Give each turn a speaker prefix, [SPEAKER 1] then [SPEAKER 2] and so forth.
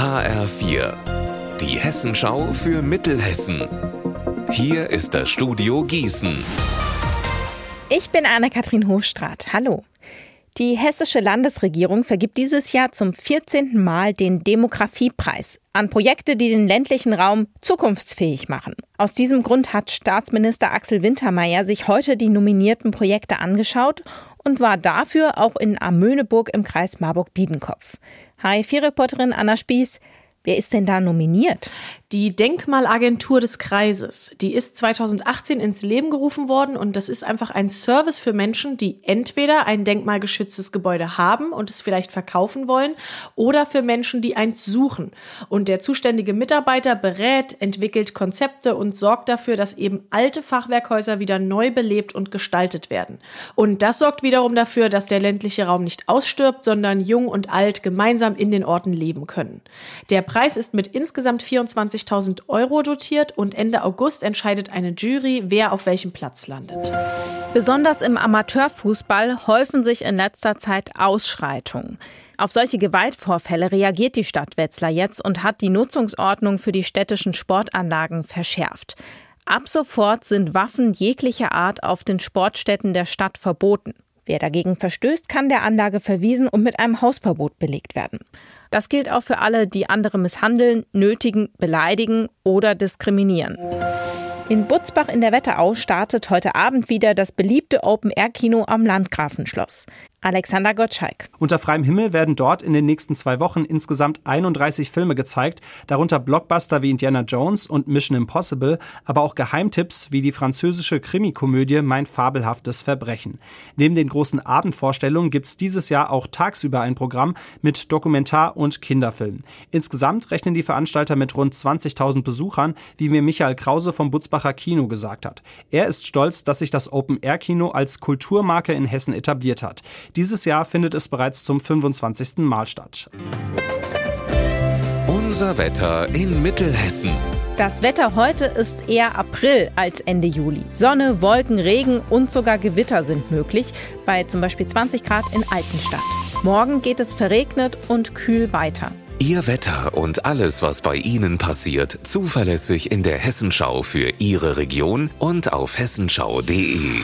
[SPEAKER 1] HR4, die Hessenschau für Mittelhessen. Hier ist das Studio Gießen.
[SPEAKER 2] Ich bin Anne-Kathrin Hofstraat. Hallo. Die hessische Landesregierung vergibt dieses Jahr zum 14. Mal den Demografiepreis an Projekte, die den ländlichen Raum zukunftsfähig machen. Aus diesem Grund hat Staatsminister Axel Wintermeyer sich heute die nominierten Projekte angeschaut und war dafür auch in Amöneburg im Kreis Marburg-Biedenkopf. Hi-4-Reporterin Anna Spieß. Wer ist denn da nominiert?
[SPEAKER 3] Die Denkmalagentur des Kreises, die ist 2018 ins Leben gerufen worden und das ist einfach ein Service für Menschen, die entweder ein denkmalgeschütztes Gebäude haben und es vielleicht verkaufen wollen oder für Menschen, die eins suchen. Und der zuständige Mitarbeiter berät, entwickelt Konzepte und sorgt dafür, dass eben alte Fachwerkhäuser wieder neu belebt und gestaltet werden. Und das sorgt wiederum dafür, dass der ländliche Raum nicht ausstirbt, sondern jung und alt gemeinsam in den Orten leben können. Der Preis ist mit insgesamt 24 50.000 Euro dotiert und Ende August entscheidet eine Jury, wer auf welchem Platz landet.
[SPEAKER 2] Besonders im Amateurfußball häufen sich in letzter Zeit Ausschreitungen. Auf solche Gewaltvorfälle reagiert die Stadt Wetzlar jetzt und hat die Nutzungsordnung für die städtischen Sportanlagen verschärft. Ab sofort sind Waffen jeglicher Art auf den Sportstätten der Stadt verboten. Wer dagegen verstößt, kann der Anlage verwiesen und mit einem Hausverbot belegt werden. Das gilt auch für alle, die andere misshandeln, nötigen, beleidigen oder diskriminieren. In Butzbach in der Wetterau startet heute Abend wieder das beliebte Open-Air-Kino am Landgrafenschloss. Alexander Gottschalk.
[SPEAKER 4] Unter freiem Himmel werden dort in den nächsten zwei Wochen insgesamt 31 Filme gezeigt, darunter Blockbuster wie Indiana Jones und Mission Impossible, aber auch Geheimtipps wie die französische Krimikomödie Mein fabelhaftes Verbrechen. Neben den großen Abendvorstellungen gibt es dieses Jahr auch tagsüber ein Programm mit Dokumentar- und Kinderfilmen. Insgesamt rechnen die Veranstalter mit rund 20.000 Besuchern, wie mir Michael Krause vom Butzbacher Kino gesagt hat. Er ist stolz, dass sich das Open-Air-Kino als Kulturmarke in Hessen etabliert hat. Dieses Jahr findet es bereits zum 25. Mal statt.
[SPEAKER 1] Unser Wetter in Mittelhessen.
[SPEAKER 2] Das Wetter heute ist eher April als Ende Juli. Sonne, Wolken, Regen und sogar Gewitter sind möglich, bei zum Beispiel 20 Grad in Altenstadt. Morgen geht es verregnet und kühl weiter.
[SPEAKER 1] Ihr Wetter und alles, was bei Ihnen passiert, zuverlässig in der Hessenschau für Ihre Region und auf hessenschau.de.